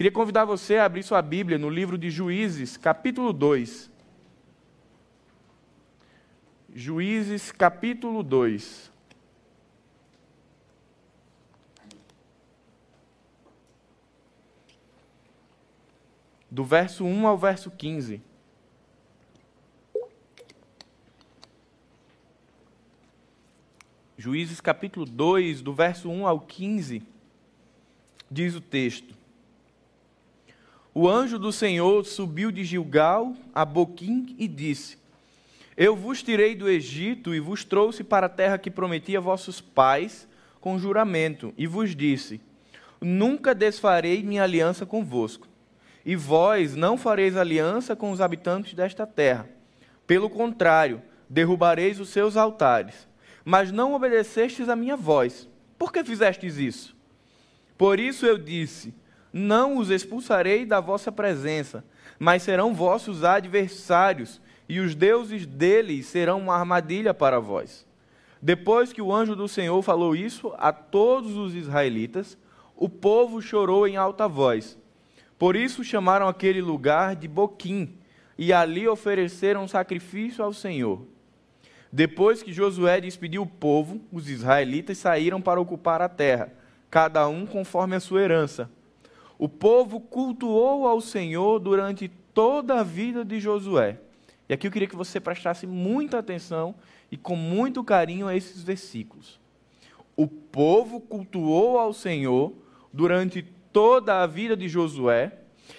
Queria convidar você a abrir sua Bíblia no livro de Juízes, capítulo 2. Juízes, capítulo 2. Do verso 1 ao verso 15. Juízes capítulo 2, do verso 1 ao 15, diz o texto: O anjo do Senhor subiu de Gilgal a Boquim e disse: Eu vos tirei do Egito e vos trouxe para a terra que prometi a vossos pais com juramento, e vos disse: Nunca desfarei minha aliança convosco, e vós não fareis aliança com os habitantes desta terra. Pelo contrário, derrubareis os seus altares mas não obedecestes à minha voz. Por que fizestes isso? Por isso eu disse: Não os expulsarei da vossa presença, mas serão vossos adversários, e os deuses deles serão uma armadilha para vós. Depois que o anjo do Senhor falou isso a todos os israelitas, o povo chorou em alta voz. Por isso chamaram aquele lugar de Boquim, e ali ofereceram sacrifício ao Senhor. Depois que Josué despediu o povo, os israelitas saíram para ocupar a terra, cada um conforme a sua herança. O povo cultuou ao Senhor durante toda a vida de Josué. E aqui eu queria que você prestasse muita atenção e com muito carinho a esses versículos. O povo cultuou ao Senhor durante toda a vida de Josué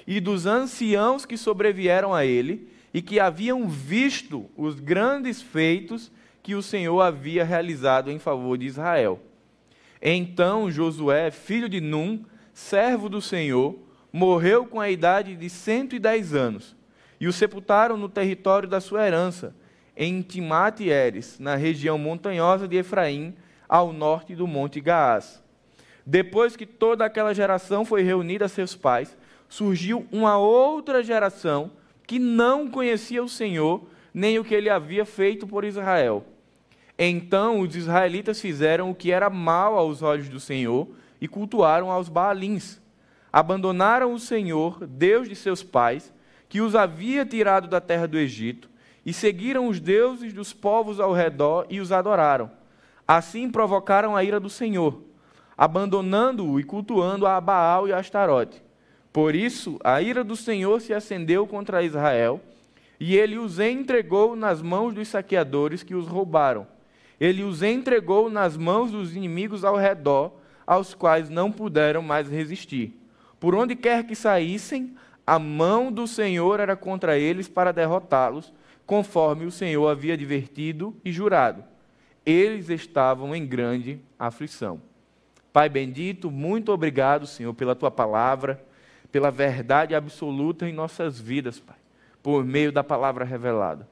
e dos anciãos que sobrevieram a ele, e que haviam visto os grandes feitos que o Senhor havia realizado em favor de Israel. Então Josué, filho de Num, servo do Senhor, morreu com a idade de 110 anos, e o sepultaram no território da sua herança, em Timate-Eres, na região montanhosa de Efraim, ao norte do monte Gaás. Depois que toda aquela geração foi reunida a seus pais, surgiu uma outra geração que não conhecia o Senhor, nem o que ele havia feito por Israel. Então os israelitas fizeram o que era mal aos olhos do Senhor e cultuaram aos Baalins. Abandonaram o Senhor, Deus de seus pais, que os havia tirado da terra do Egito, e seguiram os deuses dos povos ao redor e os adoraram. Assim provocaram a ira do Senhor, abandonando-o e cultuando a Baal e a Astarote. Por isso, a ira do Senhor se acendeu contra Israel, e ele os entregou nas mãos dos saqueadores que os roubaram. Ele os entregou nas mãos dos inimigos ao redor, aos quais não puderam mais resistir. Por onde quer que saíssem, a mão do Senhor era contra eles para derrotá-los, conforme o Senhor havia advertido e jurado. Eles estavam em grande aflição. Pai bendito, muito obrigado, Senhor, pela tua palavra pela verdade absoluta em nossas vidas, Pai, por meio da palavra revelada.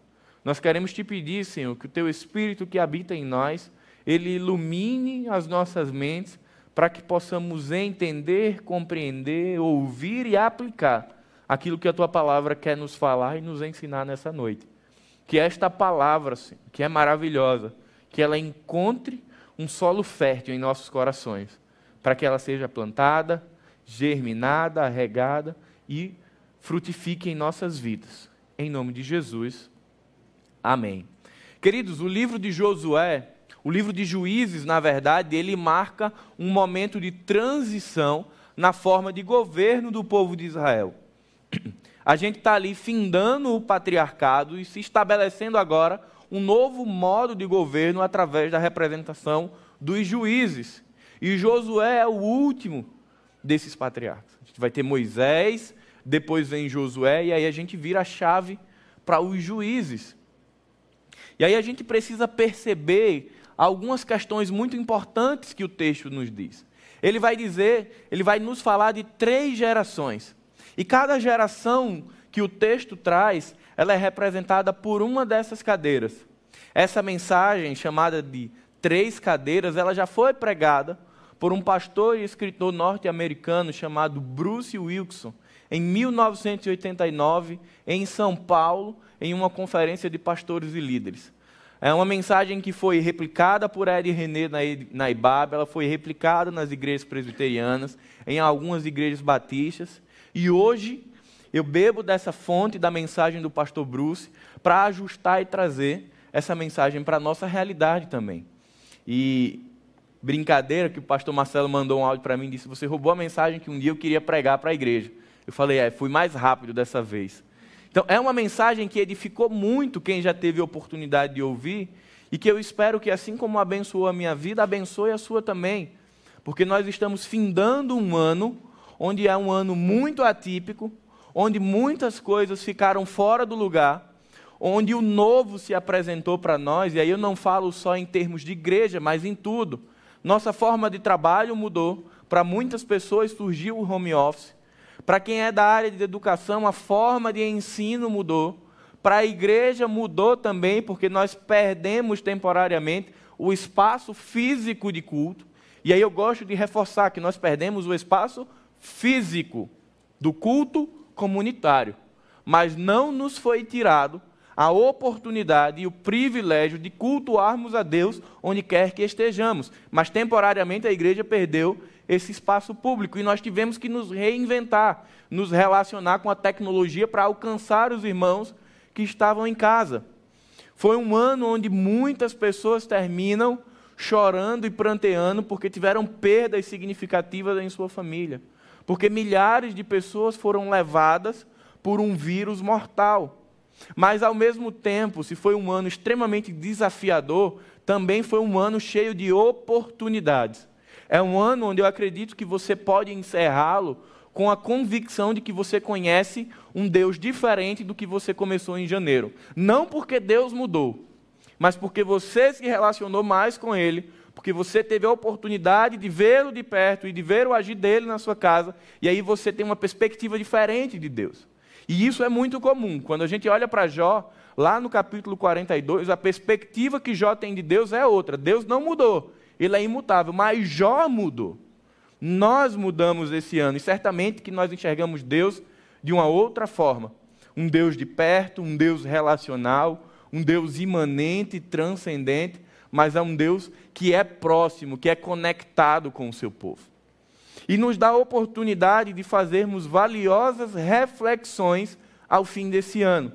Nós queremos te pedir, Senhor, que o teu Espírito que habita em nós, ele ilumine as nossas mentes para que possamos entender, compreender, ouvir e aplicar aquilo que a tua palavra quer nos falar e nos ensinar nessa noite. Que esta palavra, Senhor, que é maravilhosa, que ela encontre um solo fértil em nossos corações, para que ela seja plantada, germinada, regada e frutifique em nossas vidas. Em nome de Jesus. Amém. Queridos, o livro de Josué, o livro de Juízes, na verdade, ele marca um momento de transição na forma de governo do povo de Israel. A gente está ali findando o patriarcado e se estabelecendo agora um novo modo de governo através da representação dos juízes. E Josué é o último desses patriarcas. A gente vai ter Moisés, depois vem Josué, e aí a gente vira a chave para os juízes. E aí a gente precisa perceber algumas questões muito importantes que o texto nos diz. Ele vai dizer, ele vai nos falar de três gerações. E cada geração que o texto traz, ela é representada por uma dessas cadeiras. Essa mensagem chamada de três cadeiras, ela já foi pregada por um pastor e escritor norte-americano chamado Bruce Wilson, em 1989, em São Paulo, em uma conferência de pastores e líderes. É uma mensagem que foi replicada por Ed René na IBAB, ela foi replicada nas igrejas presbiterianas, em algumas igrejas batistas, e hoje eu bebo dessa fonte da mensagem do pastor Bruce para ajustar e trazer essa mensagem para a nossa realidade também. E brincadeira que o pastor Marcelo mandou um áudio para mim e disse: Você roubou a mensagem que um dia eu queria pregar para a igreja. Eu falei: É, fui mais rápido dessa vez. Então, é uma mensagem que edificou muito quem já teve oportunidade de ouvir e que eu espero que, assim como abençoou a minha vida, abençoe a sua também. Porque nós estamos findando um ano onde é um ano muito atípico, onde muitas coisas ficaram fora do lugar, onde o novo se apresentou para nós, e aí eu não falo só em termos de igreja, mas em tudo. Nossa forma de trabalho mudou, para muitas pessoas surgiu o home office. Para quem é da área de educação, a forma de ensino mudou. Para a igreja mudou também, porque nós perdemos temporariamente o espaço físico de culto. E aí eu gosto de reforçar que nós perdemos o espaço físico do culto comunitário, mas não nos foi tirado a oportunidade e o privilégio de cultuarmos a Deus onde quer que estejamos. Mas temporariamente a igreja perdeu esse espaço público e nós tivemos que nos reinventar, nos relacionar com a tecnologia para alcançar os irmãos que estavam em casa. Foi um ano onde muitas pessoas terminam chorando e pranteando porque tiveram perdas significativas em sua família. Porque milhares de pessoas foram levadas por um vírus mortal. Mas, ao mesmo tempo, se foi um ano extremamente desafiador, também foi um ano cheio de oportunidades. É um ano onde eu acredito que você pode encerrá-lo com a convicção de que você conhece um Deus diferente do que você começou em janeiro. Não porque Deus mudou, mas porque você se relacionou mais com Ele, porque você teve a oportunidade de vê-lo de perto e de ver o agir dele na sua casa, e aí você tem uma perspectiva diferente de Deus. E isso é muito comum. Quando a gente olha para Jó, lá no capítulo 42, a perspectiva que Jó tem de Deus é outra. Deus não mudou, ele é imutável, mas Jó mudou. Nós mudamos esse ano e certamente que nós enxergamos Deus de uma outra forma. Um Deus de perto, um Deus relacional, um Deus imanente, transcendente, mas é um Deus que é próximo, que é conectado com o seu povo. E nos dá a oportunidade de fazermos valiosas reflexões ao fim desse ano.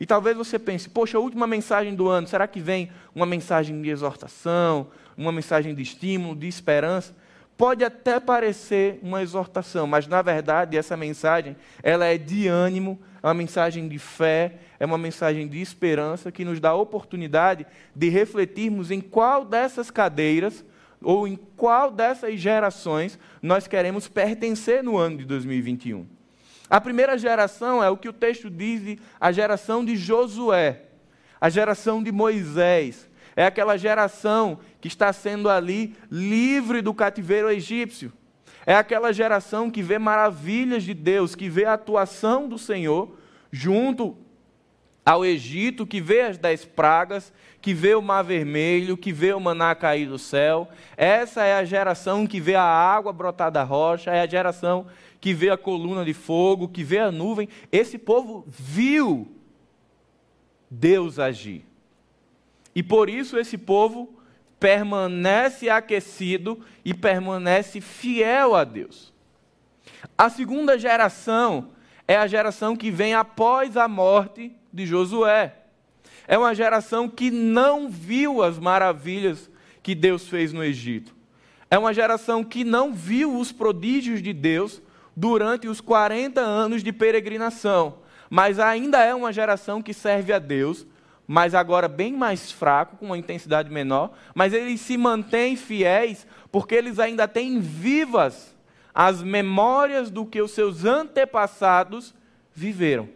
E talvez você pense, poxa, a última mensagem do ano, será que vem uma mensagem de exortação, uma mensagem de estímulo, de esperança? Pode até parecer uma exortação, mas na verdade essa mensagem, ela é de ânimo, é uma mensagem de fé, é uma mensagem de esperança que nos dá a oportunidade de refletirmos em qual dessas cadeiras ou em qual dessas gerações nós queremos pertencer no ano de 2021. A primeira geração é o que o texto diz, a geração de Josué, a geração de Moisés, é aquela geração que está sendo ali livre do cativeiro egípcio. É aquela geração que vê maravilhas de Deus, que vê a atuação do Senhor junto ao Egito, que vê as dez pragas, que vê o mar vermelho, que vê o maná cair do céu. Essa é a geração que vê a água brotar da rocha, é a geração que vê a coluna de fogo, que vê a nuvem. Esse povo viu Deus agir. E por isso esse povo permanece aquecido e permanece fiel a Deus. A segunda geração é a geração que vem após a morte de Josué. É uma geração que não viu as maravilhas que Deus fez no Egito. É uma geração que não viu os prodígios de Deus durante os 40 anos de peregrinação, mas ainda é uma geração que serve a Deus mas agora bem mais fraco, com uma intensidade menor, mas eles se mantêm fiéis porque eles ainda têm vivas as memórias do que os seus antepassados viveram.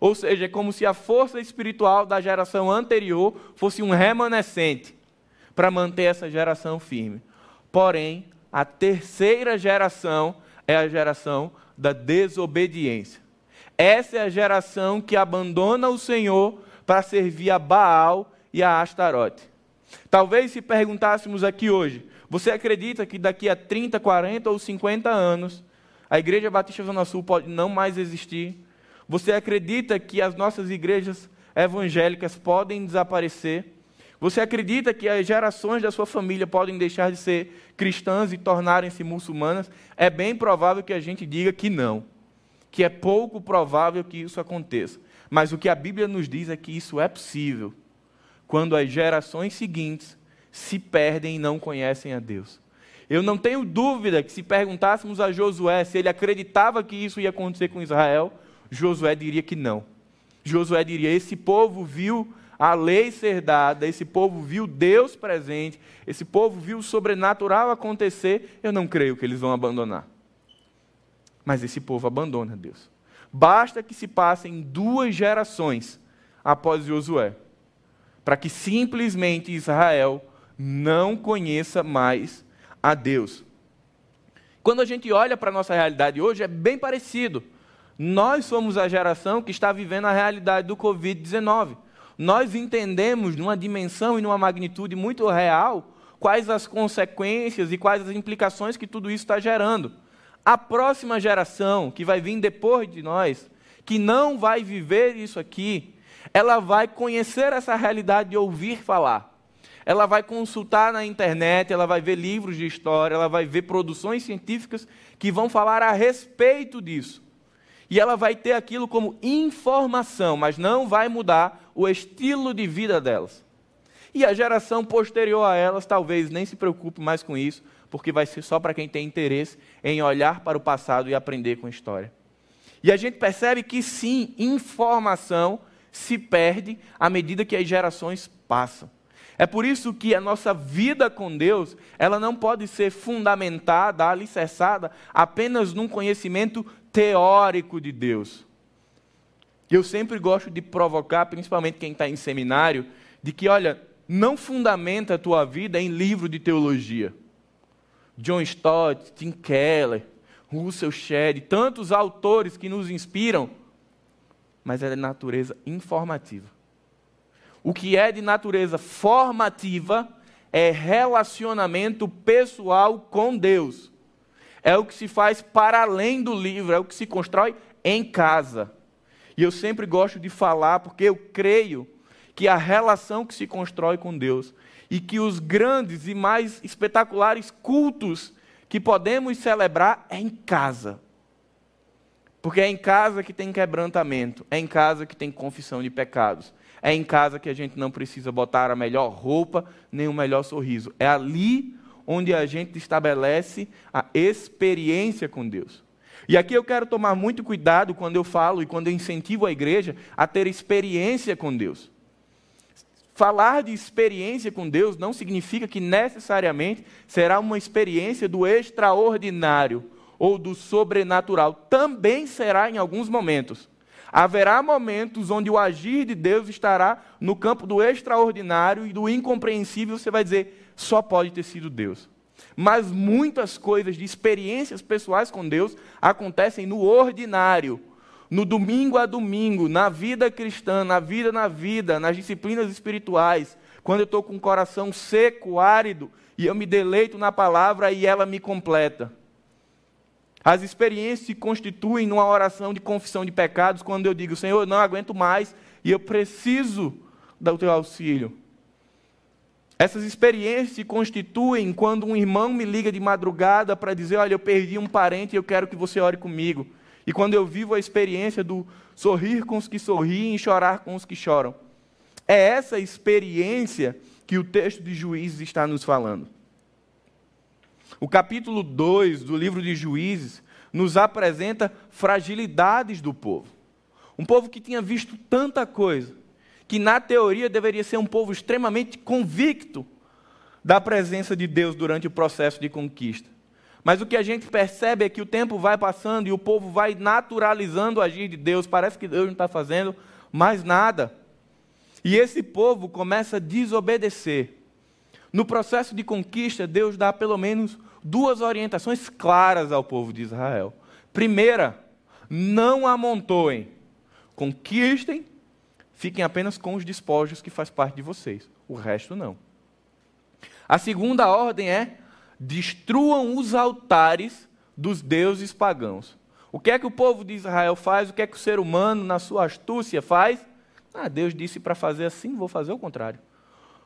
Ou seja, é como se a força espiritual da geração anterior fosse um remanescente para manter essa geração firme. Porém, a terceira geração é a geração da desobediência. Essa é a geração que abandona o Senhor para servir a Baal e a Astarote. Talvez se perguntássemos aqui hoje, você acredita que daqui a 30, 40 ou 50 anos a Igreja Batista Zona Sul pode não mais existir? Você acredita que as nossas igrejas evangélicas podem desaparecer? Você acredita que as gerações da sua família podem deixar de ser cristãs e tornarem-se muçulmanas? É bem provável que a gente diga que não, que é pouco provável que isso aconteça. Mas o que a Bíblia nos diz é que isso é possível quando as gerações seguintes se perdem e não conhecem a Deus. Eu não tenho dúvida que se perguntássemos a Josué se ele acreditava que isso ia acontecer com Israel, Josué diria que não. Josué diria: esse povo viu a lei ser dada, esse povo viu Deus presente, esse povo viu o sobrenatural acontecer, eu não creio que eles vão abandonar. Mas esse povo abandona Deus. Basta que se passem duas gerações após Josué, para que simplesmente Israel não conheça mais a Deus. Quando a gente olha para a nossa realidade hoje, é bem parecido. Nós somos a geração que está vivendo a realidade do Covid-19 nós entendemos numa dimensão e numa magnitude muito real quais as consequências e quais as implicações que tudo isso está gerando. A próxima geração que vai vir depois de nós, que não vai viver isso aqui, ela vai conhecer essa realidade de ouvir falar. Ela vai consultar na internet, ela vai ver livros de história, ela vai ver produções científicas que vão falar a respeito disso. E ela vai ter aquilo como informação, mas não vai mudar o estilo de vida delas. E a geração posterior a elas talvez nem se preocupe mais com isso, porque vai ser só para quem tem interesse em olhar para o passado e aprender com a história. E a gente percebe que sim, informação se perde à medida que as gerações passam. É por isso que a nossa vida com Deus, ela não pode ser fundamentada, alicerçada apenas num conhecimento teórico de Deus. Eu sempre gosto de provocar, principalmente quem está em seminário, de que, olha, não fundamenta a tua vida em livro de teologia. John Stott, Tim Keller, Russell Shedd, tantos autores que nos inspiram, mas é de natureza informativa. O que é de natureza formativa é relacionamento pessoal com Deus. É o que se faz para além do livro, é o que se constrói em casa. E eu sempre gosto de falar porque eu creio que a relação que se constrói com Deus e que os grandes e mais espetaculares cultos que podemos celebrar é em casa. Porque é em casa que tem quebrantamento, é em casa que tem confissão de pecados, é em casa que a gente não precisa botar a melhor roupa, nem o melhor sorriso. É ali onde a gente estabelece a experiência com Deus. E aqui eu quero tomar muito cuidado quando eu falo e quando eu incentivo a igreja a ter experiência com Deus. Falar de experiência com Deus não significa que necessariamente será uma experiência do extraordinário ou do sobrenatural. Também será em alguns momentos. Haverá momentos onde o agir de Deus estará no campo do extraordinário e do incompreensível. Você vai dizer, só pode ter sido Deus. Mas muitas coisas de experiências pessoais com Deus acontecem no ordinário, no domingo a domingo, na vida cristã, na vida na vida, nas disciplinas espirituais, quando eu estou com o coração seco, árido, e eu me deleito na palavra e ela me completa. As experiências se constituem numa oração de confissão de pecados quando eu digo, Senhor, eu não aguento mais e eu preciso do teu auxílio. Essas experiências se constituem quando um irmão me liga de madrugada para dizer: Olha, eu perdi um parente e eu quero que você ore comigo. E quando eu vivo a experiência do sorrir com os que sorriem e chorar com os que choram. É essa experiência que o texto de Juízes está nos falando. O capítulo 2 do livro de Juízes nos apresenta fragilidades do povo. Um povo que tinha visto tanta coisa, que na teoria deveria ser um povo extremamente convicto da presença de Deus durante o processo de conquista. Mas o que a gente percebe é que o tempo vai passando e o povo vai naturalizando o agir de Deus. Parece que Deus não está fazendo mais nada. E esse povo começa a desobedecer. No processo de conquista, Deus dá pelo menos duas orientações claras ao povo de Israel. Primeira, não amontoem, conquistem, fiquem apenas com os despojos que faz parte de vocês, o resto não. A segunda ordem é: destruam os altares dos deuses pagãos. O que é que o povo de Israel faz? O que é que o ser humano, na sua astúcia, faz? Ah, Deus disse para fazer assim, vou fazer o contrário.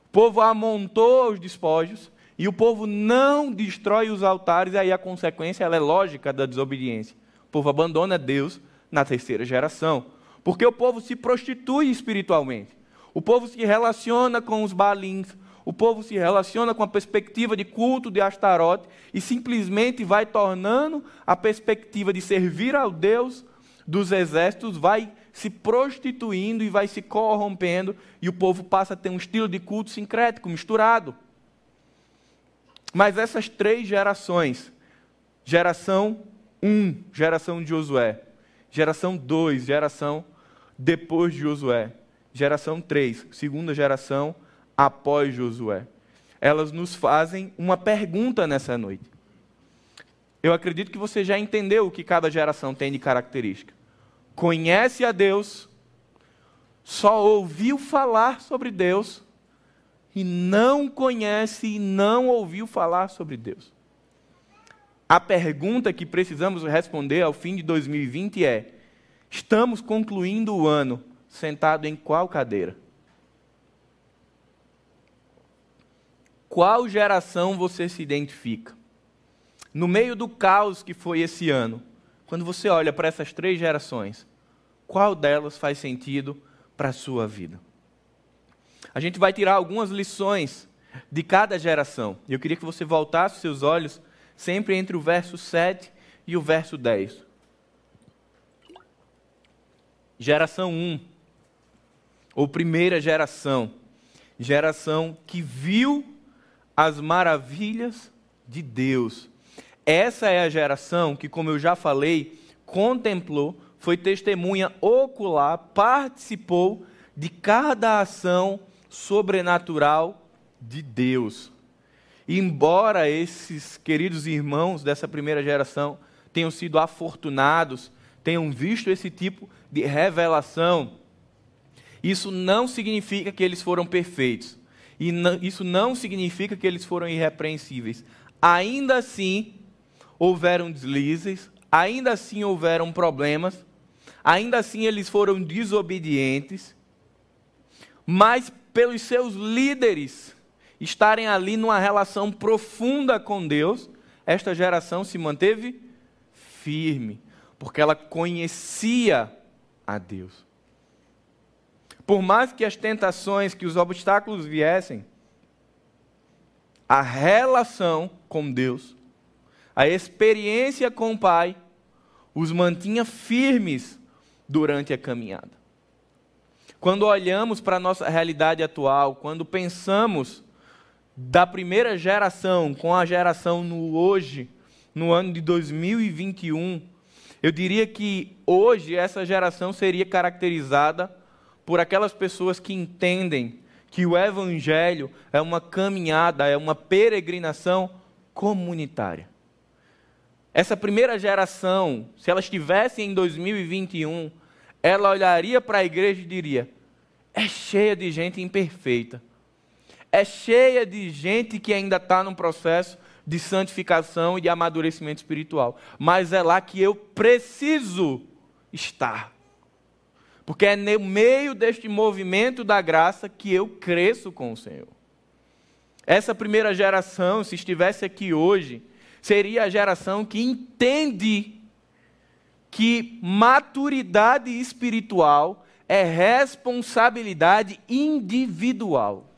O povo amontou os despojos e o povo não destrói os altares, e aí a consequência é lógica da desobediência. O povo abandona Deus na terceira geração, porque o povo se prostitui espiritualmente. O povo se relaciona com os balins, o povo se relaciona com a perspectiva de culto de Astarote e simplesmente vai tornando a perspectiva de servir ao Deus dos exércitos, vai se prostituindo e vai se corrompendo, e o povo passa a ter um estilo de culto sincrético, misturado. Mas essas três gerações, geração 1, geração de Josué, geração 2, geração depois de Josué, geração 3, segunda geração após Josué. Elas nos fazem uma pergunta nessa noite. Eu acredito que você já entendeu o que cada geração tem de característica. Conhece a Deus, só ouviu falar sobre Deus e não conhece e não ouviu falar sobre Deus. A pergunta que precisamos responder ao fim de 2020 é: estamos concluindo o ano sentado em qual cadeira? Qual geração você se identifica? No meio do caos que foi esse ano, quando você olha para essas três gerações, qual delas faz sentido para a sua vida? A gente vai tirar algumas lições de cada geração. E eu queria que você voltasse seus olhos sempre entre o verso 7 e o verso 10. Geração 1, ou primeira geração, geração que viu as maravilhas de Deus. Essa é a geração que, como eu já falei, contemplou, foi testemunha ocular, participou de cada ação sobrenatural de Deus. Embora esses queridos irmãos dessa primeira geração tenham sido afortunados, tenham visto esse tipo de revelação, isso não significa que eles foram perfeitos. E isso não significa que eles foram irrepreensíveis. Ainda assim, houveram deslizes, ainda assim houveram problemas, ainda assim eles foram desobedientes, mas pelos seus líderes estarem ali numa relação profunda com Deus, esta geração se manteve firme, porque ela conhecia a Deus. Por mais que as tentações, que os obstáculos viessem, a relação com Deus, a experiência com o Pai, os mantinha firmes durante a caminhada. Quando olhamos para a nossa realidade atual, quando pensamos da primeira geração com a geração no hoje, no ano de 2021, eu diria que hoje essa geração seria caracterizada por aquelas pessoas que entendem que o Evangelho é uma caminhada, é uma peregrinação comunitária. Essa primeira geração, se ela estivesse em 2021, ela olharia para a igreja e diria: é cheia de gente imperfeita, é cheia de gente que ainda está num processo de santificação e de amadurecimento espiritual, mas é lá que eu preciso estar. Porque é no meio deste movimento da graça que eu cresço com o Senhor. Essa primeira geração, se estivesse aqui hoje, seria a geração que entende que maturidade espiritual é responsabilidade individual.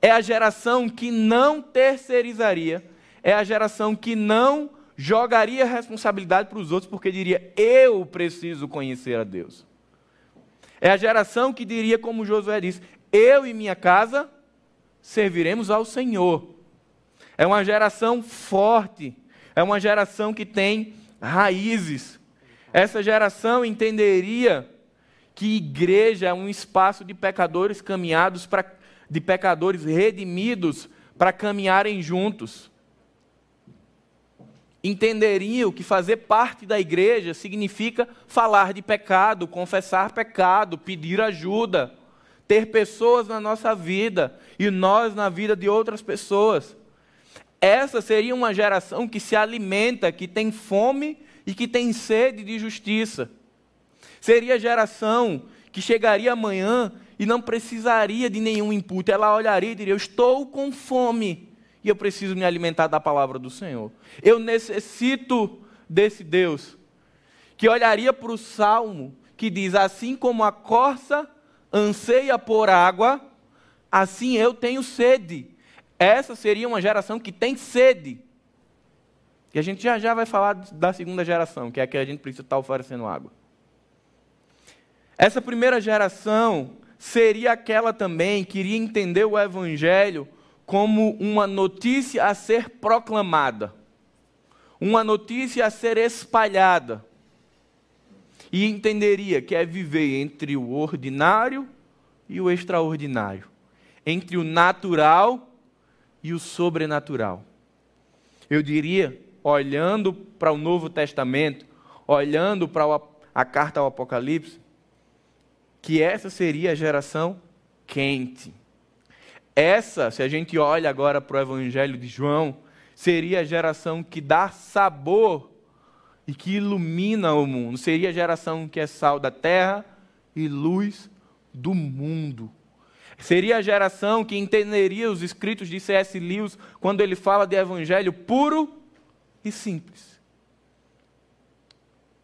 É a geração que não terceirizaria, é a geração que não jogaria responsabilidade para os outros, porque diria: eu preciso conhecer a Deus. É a geração que diria, como Josué disse: Eu e minha casa serviremos ao Senhor. É uma geração forte, é uma geração que tem raízes. Essa geração entenderia que igreja é um espaço de pecadores caminhados para de pecadores redimidos para caminharem juntos entenderiam que fazer parte da igreja significa falar de pecado, confessar pecado, pedir ajuda, ter pessoas na nossa vida e nós na vida de outras pessoas. Essa seria uma geração que se alimenta, que tem fome e que tem sede de justiça. Seria a geração que chegaria amanhã e não precisaria de nenhum input. Ela olharia e diria: Eu estou com fome e eu preciso me alimentar da palavra do Senhor. Eu necessito desse Deus que olharia para o salmo que diz: Assim como a corça anseia por água, assim eu tenho sede. Essa seria uma geração que tem sede. E a gente já já vai falar da segunda geração, que é a que a gente precisa estar oferecendo água. Essa primeira geração seria aquela também que iria entender o Evangelho como uma notícia a ser proclamada, uma notícia a ser espalhada, e entenderia que é viver entre o ordinário e o extraordinário, entre o natural e o sobrenatural. Eu diria, olhando para o Novo Testamento, olhando para a carta ao Apocalipse, que essa seria a geração quente. Essa, se a gente olha agora para o Evangelho de João, seria a geração que dá sabor e que ilumina o mundo. Seria a geração que é sal da terra e luz do mundo. Seria a geração que entenderia os escritos de C.S. Lewis quando ele fala de evangelho puro e simples.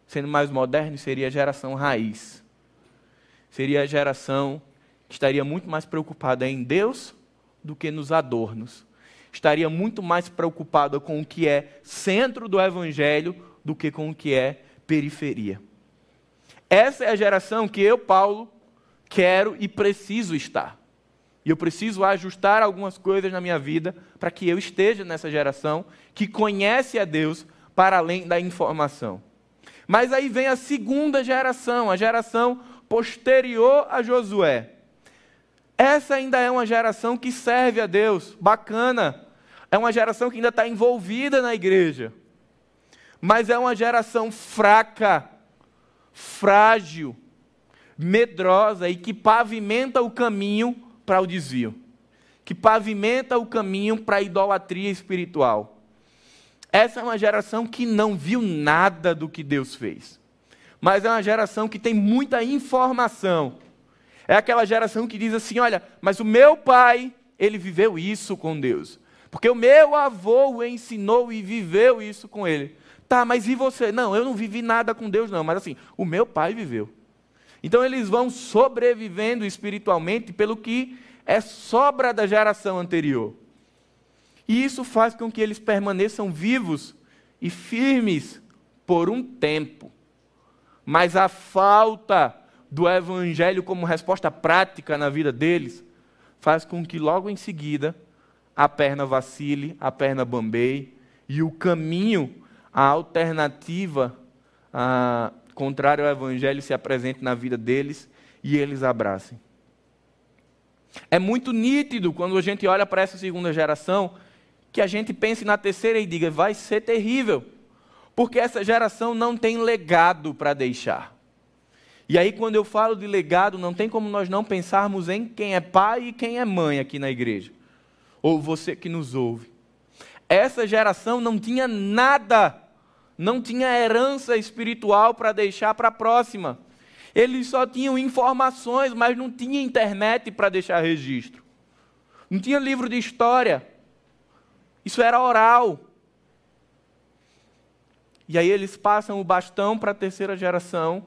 Sendo mais moderno, seria a geração raiz seria a geração que estaria muito mais preocupada em Deus do que nos adornos. Estaria muito mais preocupada com o que é centro do evangelho do que com o que é periferia. Essa é a geração que eu, Paulo, quero e preciso estar. E eu preciso ajustar algumas coisas na minha vida para que eu esteja nessa geração que conhece a Deus para além da informação. Mas aí vem a segunda geração, a geração posterior a Josué. Essa ainda é uma geração que serve a Deus, bacana. É uma geração que ainda está envolvida na igreja. Mas é uma geração fraca, frágil, medrosa e que pavimenta o caminho para o desvio. Que pavimenta o caminho para a idolatria espiritual. Essa é uma geração que não viu nada do que Deus fez mas é uma geração que tem muita informação. É aquela geração que diz assim: olha, mas o meu pai, ele viveu isso com Deus. Porque o meu avô o ensinou e viveu isso com ele. Tá, mas e você? Não, eu não vivi nada com Deus, não. Mas assim, o meu pai viveu. Então eles vão sobrevivendo espiritualmente pelo que é sobra da geração anterior. E isso faz com que eles permaneçam vivos e firmes por um tempo. Mas a falta do evangelho como resposta prática na vida deles faz com que logo em seguida a perna vacile, a perna bambeie e o caminho, a alternativa a, contrário ao evangelho se apresente na vida deles e eles abracem. É muito nítido quando a gente olha para essa segunda geração que a gente pense na terceira e diga: vai ser terrível porque essa geração não tem legado para deixar. E aí, quando eu falo de legado, não tem como nós não pensarmos em quem é pai e quem é mãe aqui na igreja, ou você que nos ouve. Essa geração não tinha nada, não tinha herança espiritual para deixar para a próxima. Eles só tinham informações, mas não tinha internet para deixar registro. Não tinha livro de história. Isso era oral. E aí eles passam o bastão para a terceira geração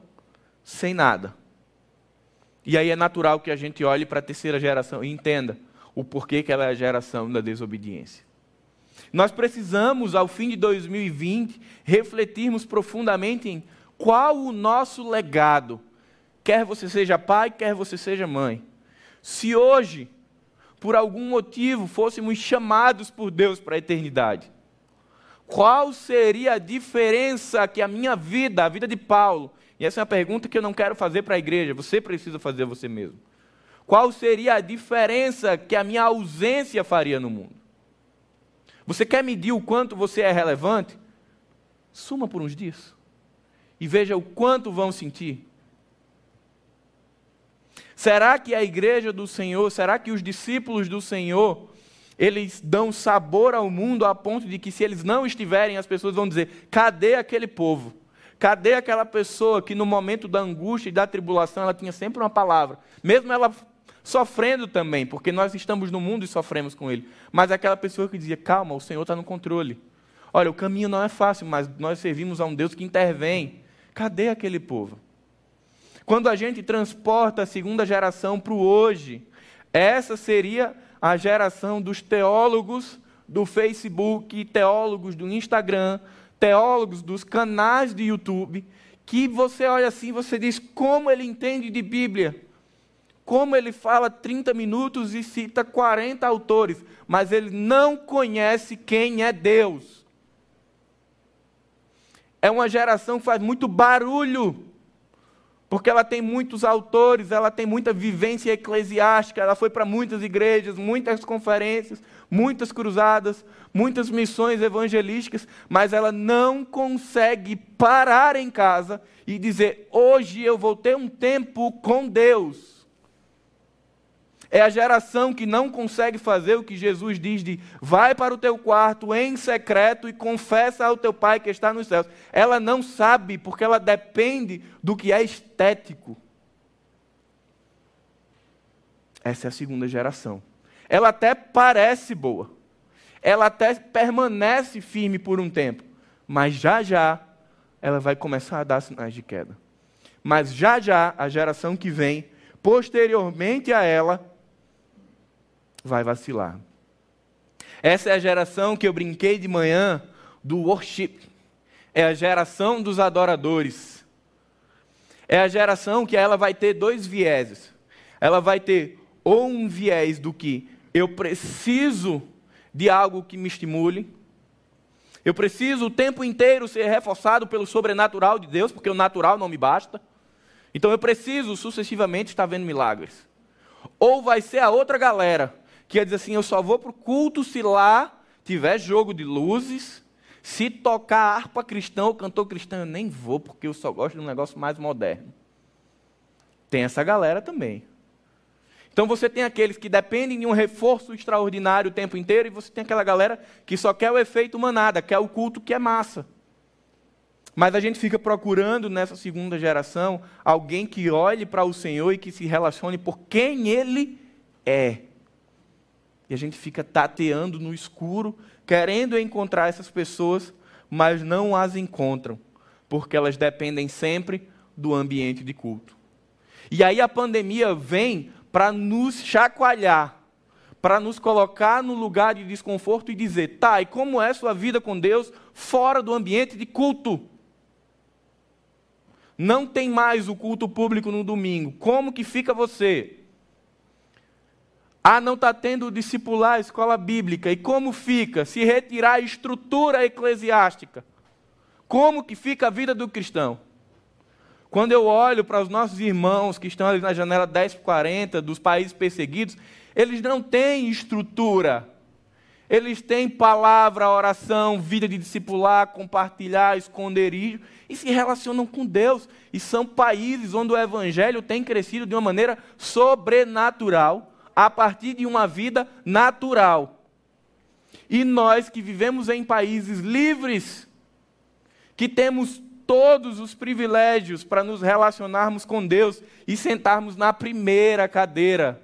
sem nada. E aí é natural que a gente olhe para a terceira geração e entenda o porquê que ela é a geração da desobediência. Nós precisamos, ao fim de 2020, refletirmos profundamente em qual o nosso legado, quer você seja pai, quer você seja mãe. Se hoje, por algum motivo, fôssemos chamados por Deus para a eternidade, qual seria a diferença que a minha vida, a vida de Paulo, e essa é uma pergunta que eu não quero fazer para a igreja, você precisa fazer você mesmo. Qual seria a diferença que a minha ausência faria no mundo? Você quer medir o quanto você é relevante? Suma por uns dias e veja o quanto vão sentir. Será que a igreja do Senhor, será que os discípulos do Senhor eles dão sabor ao mundo a ponto de que, se eles não estiverem, as pessoas vão dizer: cadê aquele povo? Cadê aquela pessoa que, no momento da angústia e da tribulação, ela tinha sempre uma palavra? Mesmo ela sofrendo também, porque nós estamos no mundo e sofremos com ele. Mas aquela pessoa que dizia: calma, o Senhor está no controle. Olha, o caminho não é fácil, mas nós servimos a um Deus que intervém. Cadê aquele povo? Quando a gente transporta a segunda geração para o hoje, essa seria a geração dos teólogos do Facebook, teólogos do Instagram, teólogos dos canais de YouTube, que você olha assim, você diz como ele entende de Bíblia. Como ele fala 30 minutos e cita 40 autores, mas ele não conhece quem é Deus é uma geração que faz muito barulho, porque ela tem muitos autores, ela tem muita vivência eclesiástica, ela foi para muitas igrejas, muitas conferências, muitas cruzadas, muitas missões evangelísticas, mas ela não consegue parar em casa e dizer: hoje eu vou ter um tempo com Deus. É a geração que não consegue fazer o que Jesus diz de vai para o teu quarto em secreto e confessa ao teu pai que está nos céus. Ela não sabe porque ela depende do que é estético. Essa é a segunda geração. Ela até parece boa. Ela até permanece firme por um tempo, mas já já ela vai começar a dar sinais de queda. Mas já já a geração que vem posteriormente a ela vai vacilar. Essa é a geração que eu brinquei de manhã do worship. É a geração dos adoradores. É a geração que ela vai ter dois vieses. Ela vai ter ou um viés do que eu preciso de algo que me estimule. Eu preciso o tempo inteiro ser reforçado pelo sobrenatural de Deus, porque o natural não me basta. Então eu preciso sucessivamente estar vendo milagres. Ou vai ser a outra galera que ia dizer assim: eu só vou para o culto se lá tiver jogo de luzes, se tocar harpa cristã ou cantor cristão, eu nem vou, porque eu só gosto de um negócio mais moderno. Tem essa galera também. Então você tem aqueles que dependem de um reforço extraordinário o tempo inteiro, e você tem aquela galera que só quer o efeito manada, quer o culto que é massa. Mas a gente fica procurando nessa segunda geração alguém que olhe para o Senhor e que se relacione por quem Ele é. E a gente fica tateando no escuro, querendo encontrar essas pessoas, mas não as encontram, porque elas dependem sempre do ambiente de culto. E aí a pandemia vem para nos chacoalhar, para nos colocar no lugar de desconforto e dizer: tá, e como é sua vida com Deus fora do ambiente de culto? Não tem mais o culto público no domingo. Como que fica você? Ah, não está tendo discipular a escola bíblica. E como fica? Se retirar a estrutura eclesiástica. Como que fica a vida do cristão? Quando eu olho para os nossos irmãos que estão ali na janela 1040 dos países perseguidos, eles não têm estrutura. Eles têm palavra, oração, vida de discipular, compartilhar, esconderijo e se relacionam com Deus. E são países onde o evangelho tem crescido de uma maneira sobrenatural a partir de uma vida natural. E nós que vivemos em países livres, que temos todos os privilégios para nos relacionarmos com Deus e sentarmos na primeira cadeira,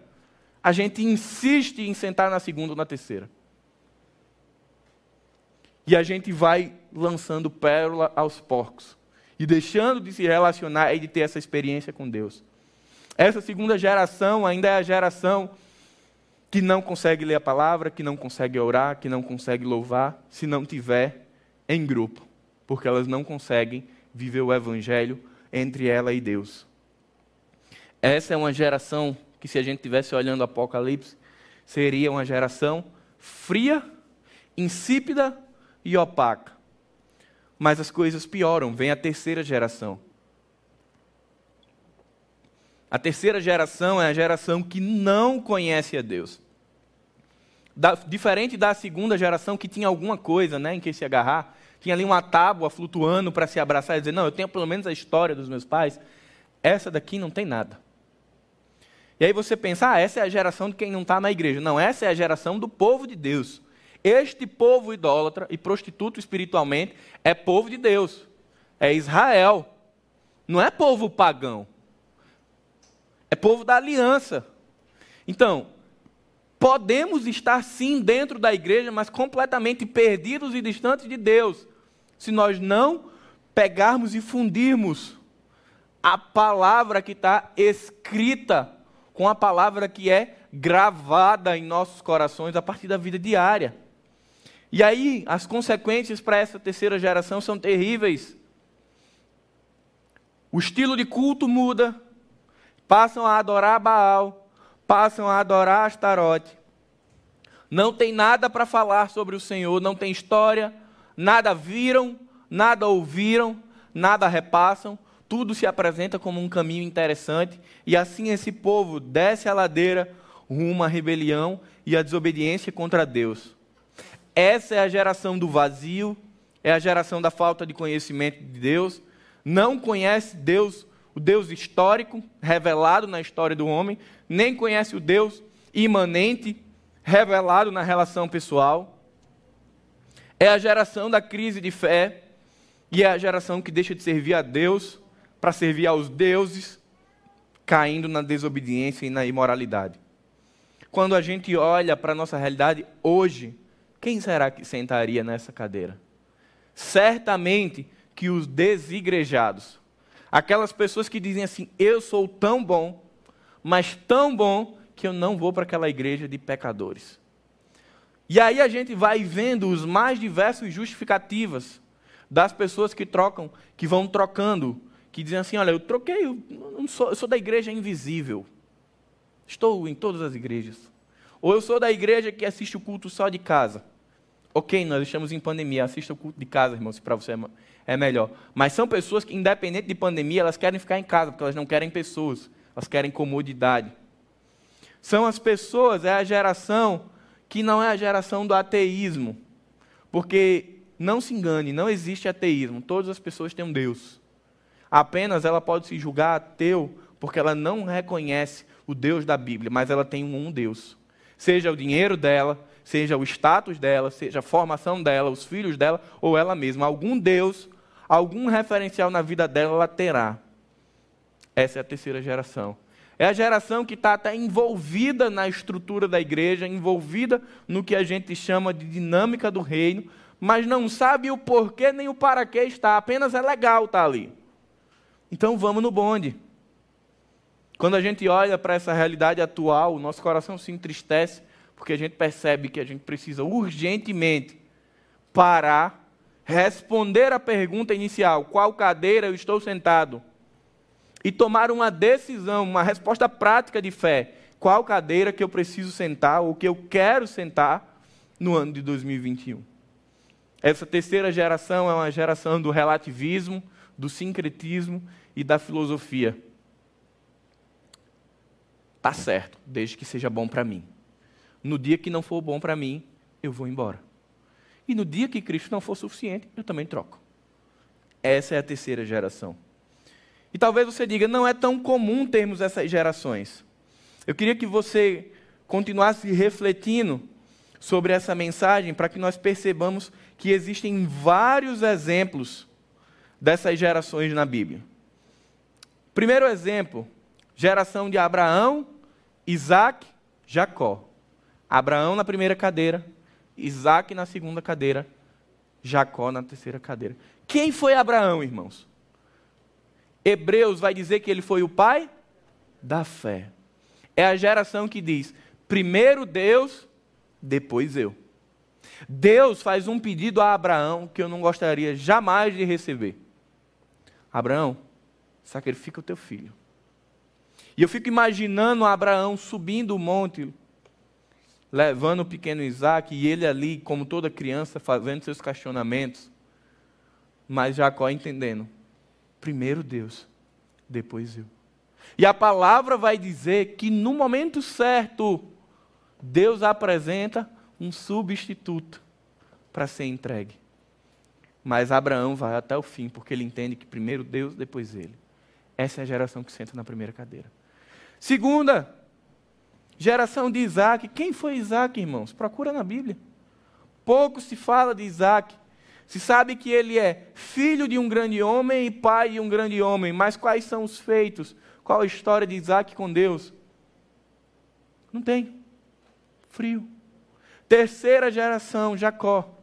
a gente insiste em sentar na segunda ou na terceira. E a gente vai lançando pérola aos porcos e deixando de se relacionar e de ter essa experiência com Deus. Essa segunda geração ainda é a geração que não consegue ler a palavra, que não consegue orar, que não consegue louvar, se não tiver em grupo, porque elas não conseguem viver o evangelho entre ela e Deus. Essa é uma geração que, se a gente tivesse olhando o Apocalipse, seria uma geração fria, insípida e opaca. Mas as coisas pioram, vem a terceira geração. A terceira geração é a geração que não conhece a Deus. Da, diferente da segunda geração que tinha alguma coisa né, em que se agarrar, tinha ali uma tábua flutuando para se abraçar e dizer: Não, eu tenho pelo menos a história dos meus pais. Essa daqui não tem nada. E aí você pensa: Ah, essa é a geração de quem não está na igreja. Não, essa é a geração do povo de Deus. Este povo idólatra e prostituto espiritualmente é povo de Deus. É Israel. Não é povo pagão. É povo da aliança. Então, podemos estar sim dentro da igreja, mas completamente perdidos e distantes de Deus, se nós não pegarmos e fundirmos a palavra que está escrita com a palavra que é gravada em nossos corações a partir da vida diária. E aí, as consequências para essa terceira geração são terríveis. O estilo de culto muda, passam a adorar Baal, passam a adorar Astarote. Não tem nada para falar sobre o Senhor, não tem história, nada viram, nada ouviram, nada repassam, tudo se apresenta como um caminho interessante, e assim esse povo desce a ladeira rumo à rebelião e à desobediência contra Deus. Essa é a geração do vazio, é a geração da falta de conhecimento de Deus, não conhece Deus, o Deus histórico, revelado na história do homem, nem conhece o Deus imanente, revelado na relação pessoal. É a geração da crise de fé e é a geração que deixa de servir a Deus para servir aos deuses, caindo na desobediência e na imoralidade. Quando a gente olha para a nossa realidade hoje, quem será que sentaria nessa cadeira? Certamente que os desigrejados, aquelas pessoas que dizem assim: Eu sou tão bom, mas tão bom que eu não vou para aquela igreja de pecadores. E aí a gente vai vendo os mais diversos justificativas das pessoas que trocam, que vão trocando, que dizem assim: Olha, eu troquei, eu, sou, eu sou da igreja invisível. Estou em todas as igrejas. Ou eu sou da igreja que assiste o culto só de casa. Ok, nós estamos em pandemia, assista o culto de casa, irmão, se para você é, melhor. Mas são pessoas que, independente de pandemia, elas querem ficar em casa, porque elas não querem pessoas, elas querem comodidade. São as pessoas, é a geração que não é a geração do ateísmo. Porque, não se engane, não existe ateísmo. Todas as pessoas têm um Deus. Apenas ela pode se julgar ateu porque ela não reconhece o Deus da Bíblia, mas ela tem um Deus. Seja o dinheiro dela, seja o status dela, seja a formação dela, os filhos dela ou ela mesma. Algum Deus, algum referencial na vida dela ela terá. Essa é a terceira geração. É a geração que está até envolvida na estrutura da igreja, envolvida no que a gente chama de dinâmica do reino, mas não sabe o porquê nem o para que está, apenas é legal estar tá ali. Então vamos no bonde. Quando a gente olha para essa realidade atual, o nosso coração se entristece, porque a gente percebe que a gente precisa urgentemente parar, responder a pergunta inicial: qual cadeira eu estou sentado? E tomar uma decisão, uma resposta prática de fé: qual cadeira que eu preciso sentar ou que eu quero sentar no ano de 2021? Essa terceira geração é uma geração do relativismo, do sincretismo e da filosofia. Tá certo, desde que seja bom para mim. No dia que não for bom para mim, eu vou embora. E no dia que Cristo não for suficiente, eu também troco. Essa é a terceira geração. E talvez você diga, não é tão comum termos essas gerações. Eu queria que você continuasse refletindo sobre essa mensagem para que nós percebamos que existem vários exemplos dessas gerações na Bíblia. Primeiro exemplo, geração de Abraão, Isaac, Jacó. Abraão na primeira cadeira, Isaac na segunda cadeira, Jacó na terceira cadeira. Quem foi Abraão, irmãos? Hebreus vai dizer que ele foi o pai da fé. É a geração que diz: primeiro Deus, depois eu. Deus faz um pedido a Abraão que eu não gostaria jamais de receber. Abraão, sacrifica o teu filho. E eu fico imaginando Abraão subindo o monte, levando o pequeno Isaac, e ele ali, como toda criança, fazendo seus questionamentos. Mas Jacó entendendo: primeiro Deus, depois eu. E a palavra vai dizer que no momento certo, Deus apresenta um substituto para ser entregue. Mas Abraão vai até o fim, porque ele entende que primeiro Deus, depois ele. Essa é a geração que senta na primeira cadeira. Segunda, geração de Isaac. Quem foi Isaac, irmãos? Procura na Bíblia. Pouco se fala de Isaac. Se sabe que ele é filho de um grande homem e pai de um grande homem, mas quais são os feitos? Qual a história de Isaac com Deus? Não tem. Frio. Terceira geração, Jacó.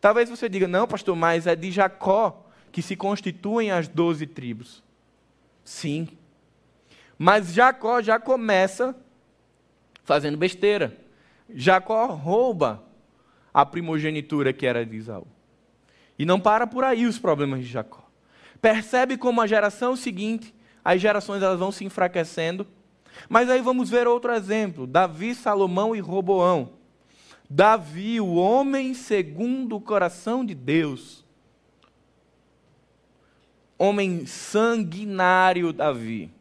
Talvez você diga, não, pastor, mas é de Jacó que se constituem as doze tribos. Sim. Mas Jacó já começa fazendo besteira. Jacó rouba a primogenitura que era de Isaú. E não para por aí os problemas de Jacó. Percebe como a geração seguinte, as gerações elas vão se enfraquecendo. Mas aí vamos ver outro exemplo: Davi, Salomão e Roboão. Davi, o homem segundo o coração de Deus. Homem sanguinário, Davi.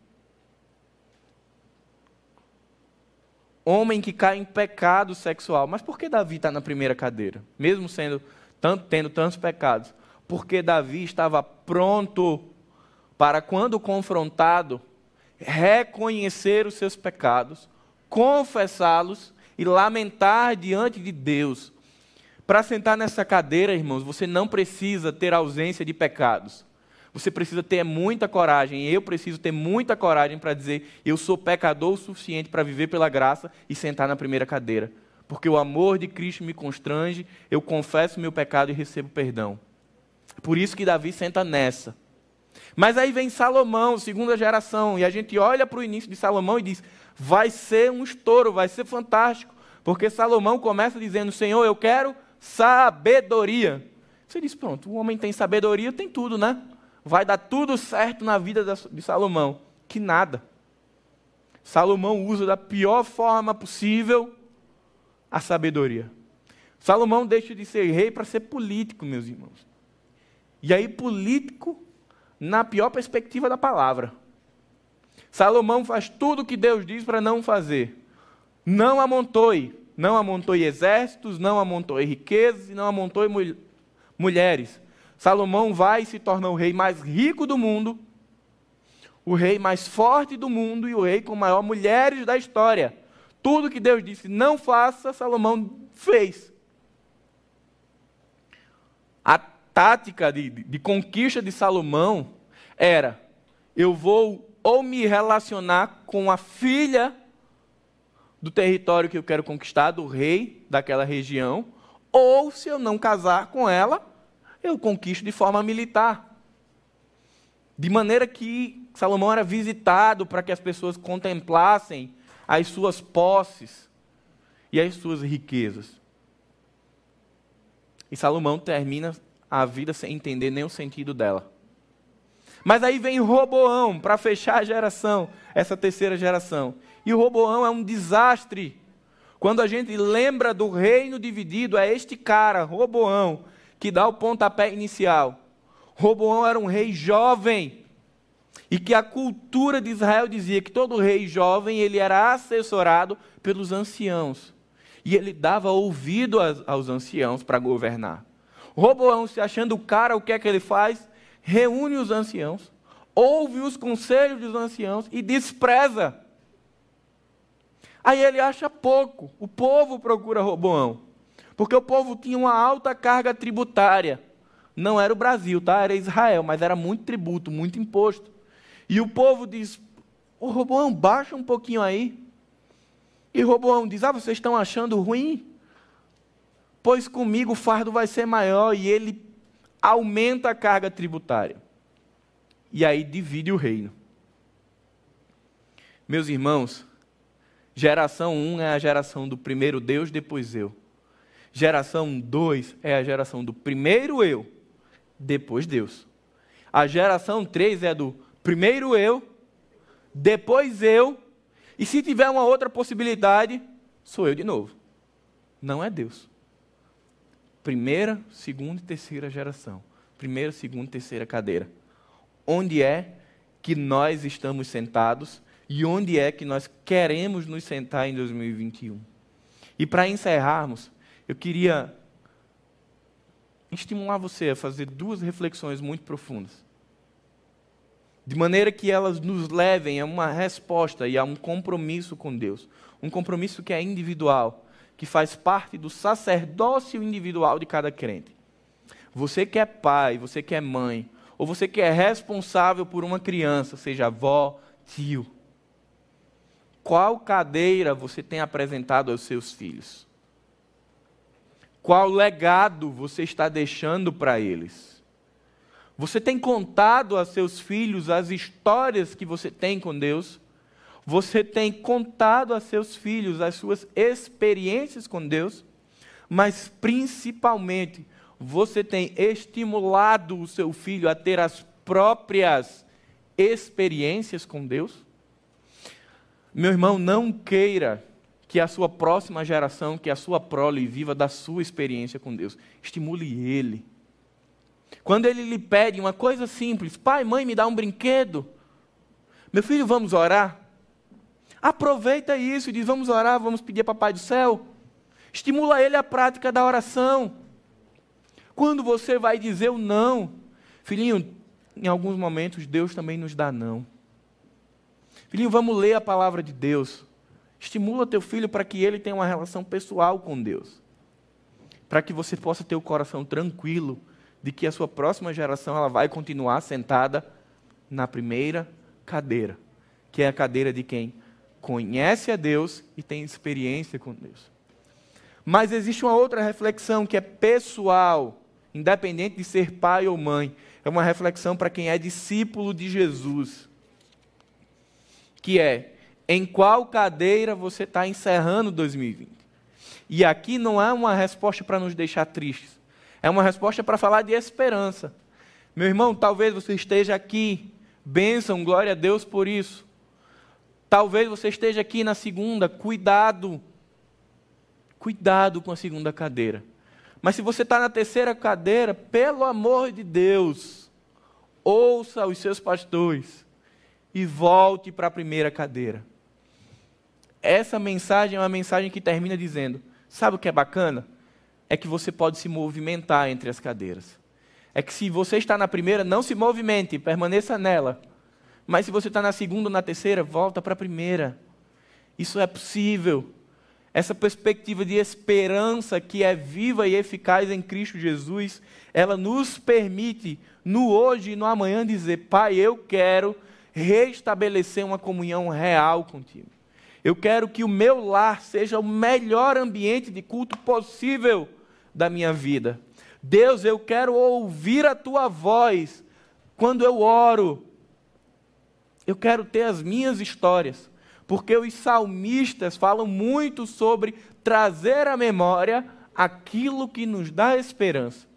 Homem que cai em pecado sexual. Mas por que Davi está na primeira cadeira? Mesmo sendo tanto, tendo tantos pecados. Porque Davi estava pronto para, quando confrontado, reconhecer os seus pecados, confessá-los e lamentar diante de Deus. Para sentar nessa cadeira, irmãos, você não precisa ter ausência de pecados. Você precisa ter muita coragem. Eu preciso ter muita coragem para dizer: eu sou pecador o suficiente para viver pela graça e sentar na primeira cadeira porque o amor de Cristo me constrange, eu confesso meu pecado e recebo perdão. Por isso que Davi senta nessa. Mas aí vem Salomão, segunda geração, e a gente olha para o início de Salomão e diz: vai ser um estouro, vai ser fantástico, porque Salomão começa dizendo: Senhor, eu quero sabedoria. Você diz: pronto, o homem tem sabedoria, tem tudo, né? Vai dar tudo certo na vida de Salomão. Que nada. Salomão usa da pior forma possível a sabedoria. Salomão deixa de ser rei para ser político, meus irmãos. E aí, político na pior perspectiva da palavra. Salomão faz tudo o que Deus diz para não fazer. Não amontoe, não amontoe exércitos, não amontoe riquezas e não amontoe mul mulheres. Salomão vai e se torna o rei mais rico do mundo, o rei mais forte do mundo e o rei com maior mulheres da história. Tudo que Deus disse não faça, Salomão fez. A tática de, de conquista de Salomão era: eu vou ou me relacionar com a filha do território que eu quero conquistar, do rei daquela região, ou se eu não casar com ela, eu conquisto de forma militar. De maneira que Salomão era visitado para que as pessoas contemplassem as suas posses e as suas riquezas. E Salomão termina a vida sem entender nem o sentido dela. Mas aí vem Roboão para fechar a geração, essa terceira geração. E o Roboão é um desastre. Quando a gente lembra do reino dividido, é este cara, Roboão, que dá o pontapé inicial. Roboão era um rei jovem, e que a cultura de Israel dizia que todo rei jovem ele era assessorado pelos anciãos. E ele dava ouvido aos anciãos para governar. Roboão, se achando o cara, o que é que ele faz? Reúne os anciãos, ouve os conselhos dos anciãos e despreza. Aí ele acha pouco. O povo procura Roboão. Porque o povo tinha uma alta carga tributária. Não era o Brasil, tá? Era Israel, mas era muito tributo, muito imposto. E o povo diz: Ô Roboão, baixa um pouquinho aí. E Roboão diz: Ah, vocês estão achando ruim? Pois comigo o fardo vai ser maior. E ele aumenta a carga tributária. E aí divide o reino. Meus irmãos, geração 1 é a geração do primeiro Deus, depois eu. Geração 2 é a geração do primeiro eu, depois Deus. A geração 3 é do Primeiro eu, depois eu, e se tiver uma outra possibilidade, sou eu de novo. Não é Deus. Primeira, segunda e terceira geração. Primeira, segunda e terceira cadeira. Onde é que nós estamos sentados e onde é que nós queremos nos sentar em 2021? E para encerrarmos, eu queria estimular você a fazer duas reflexões muito profundas de maneira que elas nos levem a uma resposta e a um compromisso com Deus. Um compromisso que é individual, que faz parte do sacerdócio individual de cada crente. Você que é pai, você que é mãe, ou você que é responsável por uma criança, seja avó, tio. qual cadeira você tem apresentado aos seus filhos? Qual legado você está deixando para eles? Você tem contado a seus filhos as histórias que você tem com Deus? Você tem contado a seus filhos as suas experiências com Deus? Mas principalmente, você tem estimulado o seu filho a ter as próprias experiências com Deus? Meu irmão, não queira que a sua próxima geração, que a sua prole viva da sua experiência com Deus. Estimule ele. Quando ele lhe pede uma coisa simples, pai, mãe, me dá um brinquedo. Meu filho, vamos orar? Aproveita isso e diz: vamos orar, vamos pedir a Papai do céu. Estimula ele a prática da oração. Quando você vai dizer o não, filhinho, em alguns momentos Deus também nos dá não. Filhinho, vamos ler a palavra de Deus. Estimula teu filho para que ele tenha uma relação pessoal com Deus. Para que você possa ter o coração tranquilo de que a sua próxima geração ela vai continuar sentada na primeira cadeira, que é a cadeira de quem conhece a Deus e tem experiência com Deus. Mas existe uma outra reflexão que é pessoal, independente de ser pai ou mãe. É uma reflexão para quem é discípulo de Jesus. Que é: em qual cadeira você está encerrando 2020? E aqui não é uma resposta para nos deixar tristes, é uma resposta para falar de esperança. Meu irmão, talvez você esteja aqui, bênção, glória a Deus por isso. Talvez você esteja aqui na segunda, cuidado Cuidado com a segunda cadeira. Mas se você está na terceira cadeira, pelo amor de Deus, ouça os seus pastores e volte para a primeira cadeira. Essa mensagem é uma mensagem que termina dizendo: sabe o que é bacana? É que você pode se movimentar entre as cadeiras. É que se você está na primeira, não se movimente, permaneça nela. Mas se você está na segunda ou na terceira, volta para a primeira. Isso é possível essa perspectiva de esperança que é viva e eficaz em Cristo Jesus, ela nos permite, no hoje e no amanhã, dizer: Pai, eu quero restabelecer uma comunhão real contigo. Eu quero que o meu lar seja o melhor ambiente de culto possível da minha vida. Deus, eu quero ouvir a tua voz quando eu oro. Eu quero ter as minhas histórias porque os salmistas falam muito sobre trazer à memória aquilo que nos dá esperança.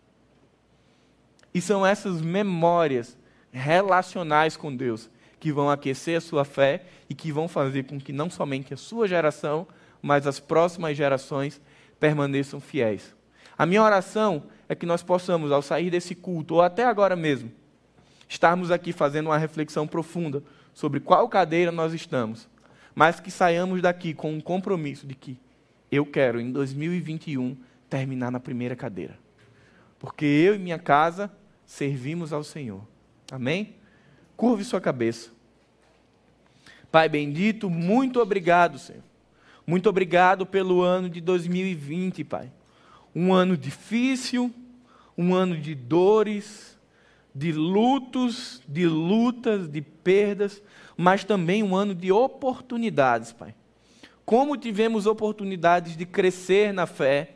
E são essas memórias relacionais com Deus que vão aquecer a sua fé e que vão fazer com que não somente a sua geração, mas as próximas gerações permaneçam fiéis. A minha oração é que nós possamos, ao sair desse culto, ou até agora mesmo, estarmos aqui fazendo uma reflexão profunda sobre qual cadeira nós estamos mas que saiamos daqui com um compromisso de que eu quero, em 2021, terminar na primeira cadeira. Porque eu e minha casa servimos ao Senhor. Amém? Curve sua cabeça. Pai bendito, muito obrigado, Senhor. Muito obrigado pelo ano de 2020, Pai. Um ano difícil, um ano de dores, de lutos, de lutas, de perdas, mas também um ano de oportunidades, Pai. Como tivemos oportunidades de crescer na fé,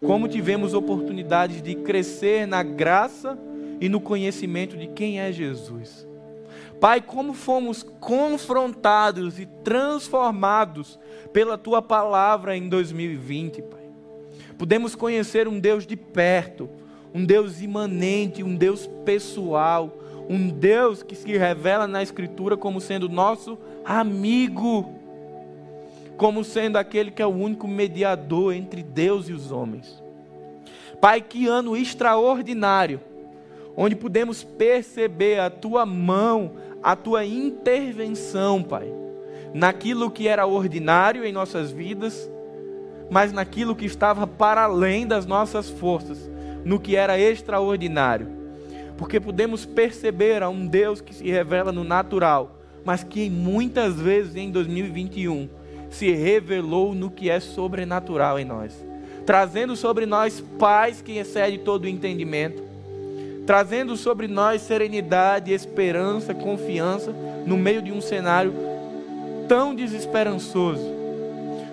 como tivemos oportunidades de crescer na graça e no conhecimento de quem é Jesus. Pai, como fomos confrontados e transformados pela tua palavra em 2020, Pai. Pudemos conhecer um Deus de perto, um Deus imanente, um Deus pessoal, um Deus que se revela na Escritura como sendo nosso amigo, como sendo aquele que é o único mediador entre Deus e os homens. Pai, que ano extraordinário, onde podemos perceber a tua mão, a tua intervenção, Pai, naquilo que era ordinário em nossas vidas, mas naquilo que estava para além das nossas forças, no que era extraordinário. Porque podemos perceber a um Deus que se revela no natural, mas que muitas vezes em 2021 se revelou no que é sobrenatural em nós, trazendo sobre nós paz que excede todo o entendimento, trazendo sobre nós serenidade, esperança, confiança no meio de um cenário tão desesperançoso.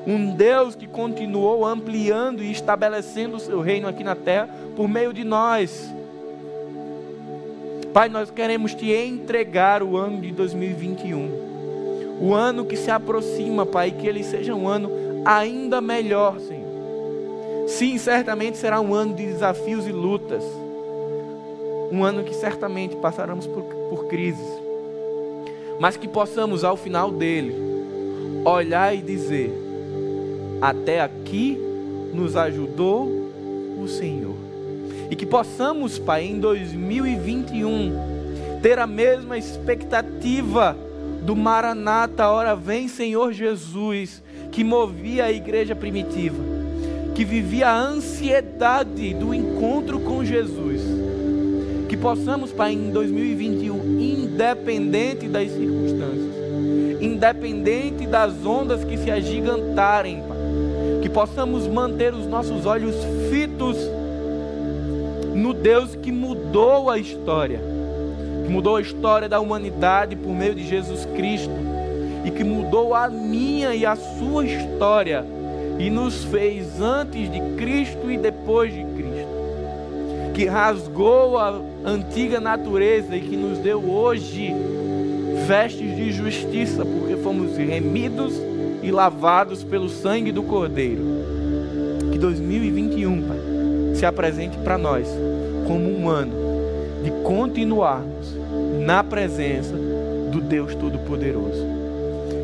Um Deus que continuou ampliando e estabelecendo o seu reino aqui na terra por meio de nós. Pai, nós queremos te entregar o ano de 2021. O ano que se aproxima, Pai, que ele seja um ano ainda melhor, Senhor. Sim, certamente será um ano de desafios e lutas. Um ano que certamente passaremos por, por crises. Mas que possamos, ao final dele, olhar e dizer: Até aqui nos ajudou o Senhor. E que possamos, Pai, em 2021, ter a mesma expectativa do Maranata, hora vem Senhor Jesus, que movia a igreja primitiva, que vivia a ansiedade do encontro com Jesus. Que possamos, Pai, em 2021, independente das circunstâncias, independente das ondas que se agigantarem, Pai, que possamos manter os nossos olhos fitos no Deus que mudou a história, que mudou a história da humanidade por meio de Jesus Cristo e que mudou a minha e a sua história e nos fez antes de Cristo e depois de Cristo, que rasgou a antiga natureza e que nos deu hoje vestes de justiça, porque fomos remidos e lavados pelo sangue do Cordeiro. Que 2021, Pai, se apresente para nós como um ano de continuarmos na presença do Deus Todo-Poderoso.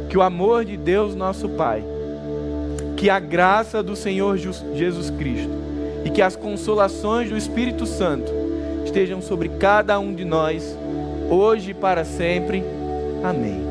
Que o amor de Deus, nosso Pai, que a graça do Senhor Jesus Cristo e que as consolações do Espírito Santo estejam sobre cada um de nós, hoje e para sempre. Amém.